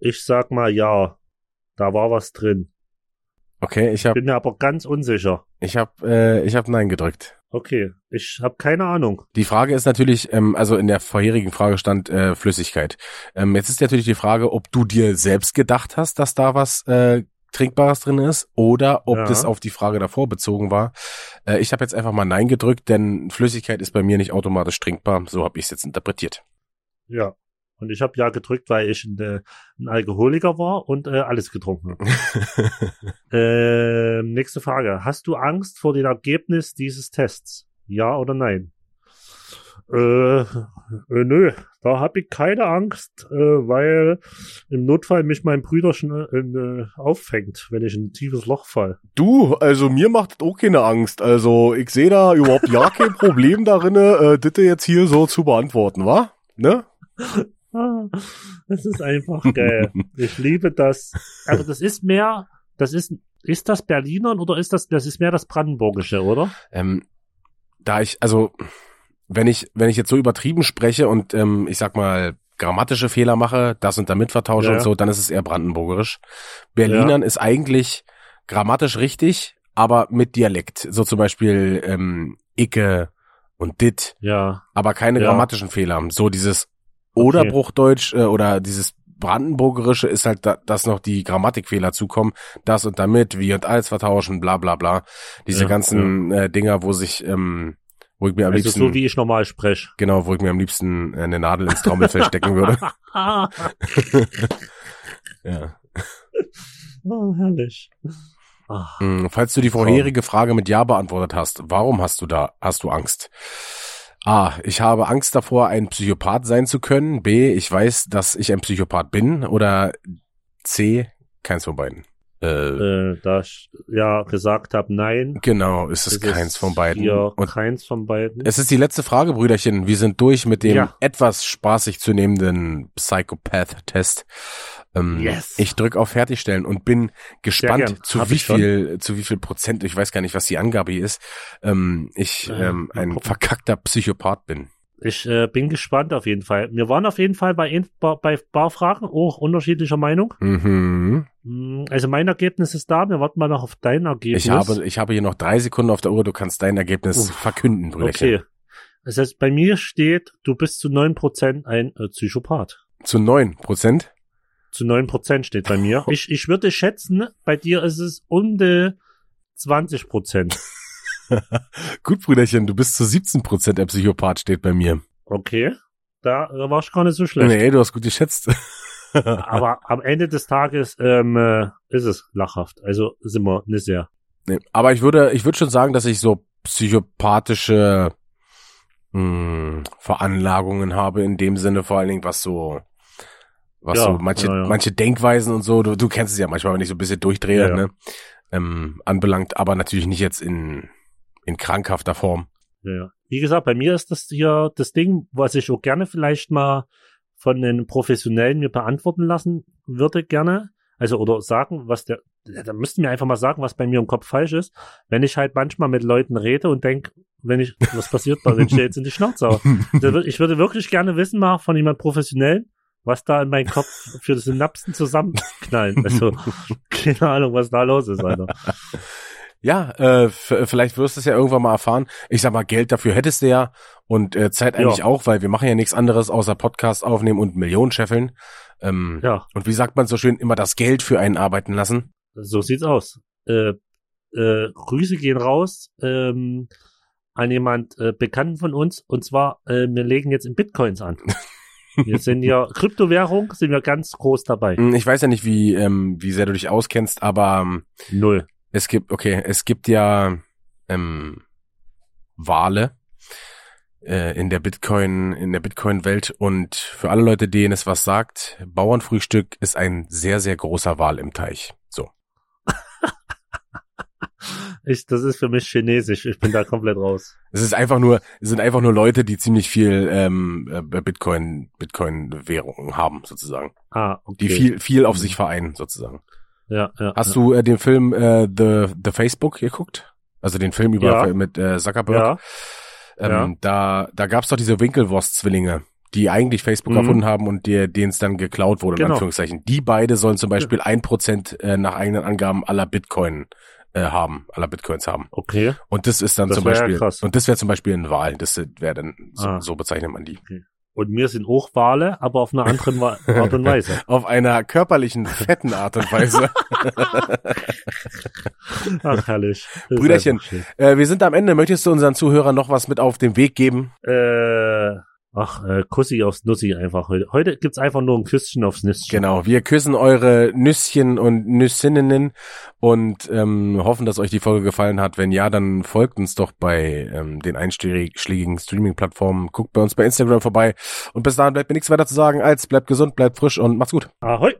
Ich sag mal ja. Da war was drin. Okay, ich habe Bin mir aber ganz unsicher. ich hab, äh, ich hab Nein gedrückt. Okay, ich habe keine Ahnung. Die Frage ist natürlich, ähm, also in der vorherigen Frage stand äh, Flüssigkeit. Ähm, jetzt ist natürlich die Frage, ob du dir selbst gedacht hast, dass da was äh, Trinkbares drin ist oder ob Ja. das auf die Frage davor bezogen war. Äh, ich habe jetzt einfach mal Nein gedrückt, denn Flüssigkeit ist bei mir nicht automatisch trinkbar. So habe ich es jetzt interpretiert. Ja. Und ich habe ja gedrückt, weil ich ein, äh, ein Alkoholiker war und äh, alles getrunken habe. ähm, nächste Frage. Hast du Angst vor dem Ergebnis dieses Tests? Ja oder nein? Äh, äh, nö, da habe ich keine Angst, äh, weil im Notfall mich mein Brüderchen äh, äh, auffängt, wenn ich in ein tiefes Loch fall. Du, also mir macht das auch keine Angst. Also ich sehe da überhaupt ja kein Problem darin, äh, das jetzt hier so zu beantworten, wa? Ne? Ah, das ist einfach geil. Ich liebe das. Aber das ist mehr, das ist, ist das Berlinern oder ist das, das ist mehr das Brandenburgische, oder? Ähm, da ich, also, wenn ich, wenn ich jetzt so übertrieben spreche und ähm, ich sag mal, grammatische Fehler mache, das und damit vertausche Ja. und so, dann ist es eher brandenburgerisch. Berlinern ist eigentlich grammatisch richtig, aber mit Dialekt. So zum Beispiel ähm, Icke und Dit, Ja. aber keine Ja. grammatischen Fehler. So dieses Oderbruchdeutsch äh, oder dieses Brandenburgerische ist halt, da, dass noch die Grammatikfehler zukommen, das und damit, wie und als vertauschen, bla bla bla. Diese Ja, ganzen Äh, Dinger, wo sich, ähm, wo ich mir am Also liebsten, so wie ich normal spreche. genau, wo ich mir am liebsten äh, eine Nadel ins Trommelfell stecken würde. Ja. oh, herrlich. Ah, Mm, Falls du die vorherige Frage mit Ja beantwortet hast, warum hast du da, hast du Angst? A, ich habe Angst davor, ein Psychopath sein zu können. B, ich weiß, dass ich ein Psychopath bin. Oder C, keins von beiden. Äh, äh, da ich ja gesagt habe, nein. genau, ist es es keins von beiden. Und keins von beiden. es ist die letzte Frage, Brüderchen. Wir sind durch mit dem Ja. etwas spaßig zu nehmenden Psychopath-Test. Ähm, Yes. Ich drücke auf Fertigstellen und bin gespannt, zu Hab wie viel, zu wie viel Prozent, ich weiß gar nicht, was die Angabe hier ist, ähm, ich Äh, ähm, ein verkackter Psychopath bin. Ich äh, bin gespannt auf jeden Fall. Wir waren auf jeden Fall bei, ein- bei, bei paar Fragen auch unterschiedlicher Meinung. Mhm. Mm, Also mein Ergebnis ist da. Wir warten mal noch auf dein Ergebnis. Ich habe, ich habe hier noch drei Sekunden auf der Uhr. Du kannst dein Ergebnis Uff. verkünden, Brüderchen. Okay. Das heißt, bei mir steht, du bist zu neun Prozent ein äh, Psychopath. Zu neun Prozent. Zu neun Prozent steht bei mir. Ich, ich würde schätzen, bei dir ist es um die 20 Prozent. Gut, Brüderchen, du bist zu 17 Prozent der Psychopath, steht bei mir. Okay. Da äh, war ich gar nicht so schlecht. Nee, du hast gut geschätzt. Aber am Ende des Tages ähm, äh, ist es lachhaft. Also sind wir nicht sehr. Nee, aber ich würde, ich würde schon sagen, dass ich so psychopathische mh, Veranlagungen habe, in dem Sinne vor allen Dingen, was so, was Ja, so manche, ja, ja. manche Denkweisen und so, du, du kennst es ja manchmal, wenn ich so ein bisschen durchdrehe, ne, ähm, anbelangt, aber natürlich nicht jetzt in, in krankhafter Form. Ja. Wie gesagt, bei mir ist das hier das Ding, was ich auch gerne vielleicht mal von den Professionellen mir beantworten lassen würde, gerne. Also, oder sagen, was der, da müssten mir einfach mal sagen, was bei mir im Kopf falsch ist. Wenn ich halt manchmal mit Leuten rede und denk, wenn ich, was passiert, ich dir jetzt in die Schnauze Ich würde wirklich gerne wissen, mal von jemand Professionellen, was da in meinem Kopf für Synapsen zusammenknallen. Also, keine Ahnung, was da los ist, Alter. Ja, äh, vielleicht wirst du es ja irgendwann mal erfahren. Ich sag mal, Geld dafür hättest du ja und äh, Zeit eigentlich Ja. auch, weil wir machen ja nichts anderes außer Podcast aufnehmen und Millionen scheffeln. Ähm, Ja, Und wie sagt man so schön, immer das Geld für einen arbeiten lassen? So sieht's aus. Äh, äh, Grüße gehen raus ähm, an jemand äh, Bekannten von uns. Und zwar, äh, wir legen jetzt in Bitcoins an. Wir sind ja Kryptowährung, sind wir ganz groß dabei. Hm, Ich weiß ja nicht, wie, ähm, wie sehr du dich auskennst, aber ähm, Null. es gibt, okay, es gibt ja ähm, Wale äh, in der Bitcoin, in der Bitcoin-Welt und für alle Leute, denen es was sagt, Bauernfrühstück ist ein sehr, sehr großer Wal im Teich. So. Ich, das ist für mich chinesisch. Ich bin da komplett raus. Es ist einfach nur, es sind einfach nur Leute, die ziemlich viel ähm, äh, Bitcoin, Bitcoin-Währung haben, sozusagen. Ah, okay. Die viel, viel auf sich vereinen, sozusagen. ja, ja, Hast ja. du äh, den Film äh, The, The Facebook geguckt? Also den Film über Ja. mit äh, Zuckerberg? Ja, Ähm, Ja. Da, da gab's doch diese Winkelwurst-Zwillinge, die eigentlich Facebook Mhm. erfunden haben und denen es dann geklaut wurde, in Genau. Anführungszeichen. Die beide sollen zum Beispiel ein Prozent äh, nach eigenen Angaben aller Bitcoin äh, haben, aller Bitcoins haben. Okay. Und das ist dann Das zum ja Beispiel, krass. und das wäre zum Beispiel eine Wahl. Das wäre dann, so, Ah. so bezeichnet man die. Und mir sind auch Wale, aber auf einer anderen Wa- Art und Weise. Auf einer körperlichen, fetten Art und Weise. Ach, herrlich. Das Brüderchen. äh, wir sind am Ende. Möchtest du unseren Zuhörern noch was mit auf den Weg geben? Äh, ach, äh, Kussi aufs Nussi einfach heute. Heute gibt's einfach nur ein Küsschen aufs Nüsschen. Genau, wir küssen eure Nüsschen und Nüssinnen und ähm, hoffen, dass euch die Folge gefallen hat. Wenn ja, dann folgt uns doch bei ähm, den einschlägigen Streaming-Plattformen. Guckt bei uns bei Instagram vorbei. Und bis dahin bleibt mir nichts weiter zu sagen als bleibt gesund, bleibt frisch und macht's gut. Ahoi.